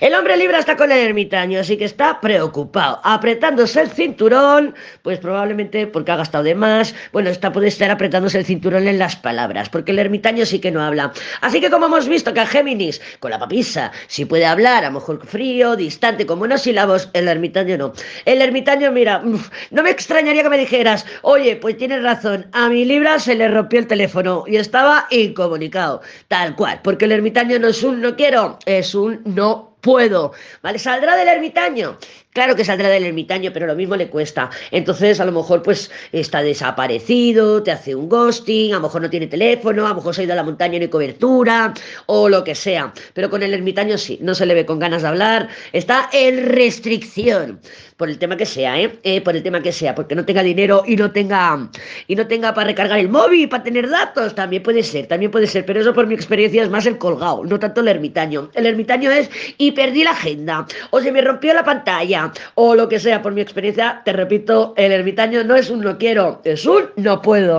El hombre libre está con el ermitaño, así que está preocupado, apretándose el cinturón, pues probablemente porque ha gastado de más, bueno, está, puede estar apretándose el cinturón en las palabras, porque el ermitaño sí que no habla. Así que como hemos visto que a Géminis, con la papisa, sí puede hablar, a lo mejor frío, distante, con buenos sílabos, el ermitaño no. El ermitaño, mira, no me extrañaría que me dijeras, oye, pues tienes razón, a mi Libra se le rompió el teléfono y estaba incomunicado, tal cual, porque el ermitaño no es un no quiero, es un no puedo, ¿vale? Saldrá del ermitaño. Claro que saldrá del ermitaño, pero lo mismo le cuesta. Entonces, a lo mejor, pues, está desaparecido, te hace un ghosting, a lo mejor no tiene teléfono, a lo mejor se ha ido a la montaña y no hay cobertura, o lo que sea. Pero con el ermitaño sí, no se le ve con ganas de hablar, está en restricción. Por el tema que sea, ¿eh? ¿eh? Por el tema que sea, porque no tenga dinero y no tenga, y no tenga para recargar el móvil, para tener datos, también puede ser, también puede ser. Pero eso por mi experiencia es más el colgado, no tanto el ermitaño. El ermitaño es y perdí la agenda, o se me rompió la pantalla, o lo que sea, por mi experiencia, te repito, el ermitaño no es un no quiero, es un no puedo.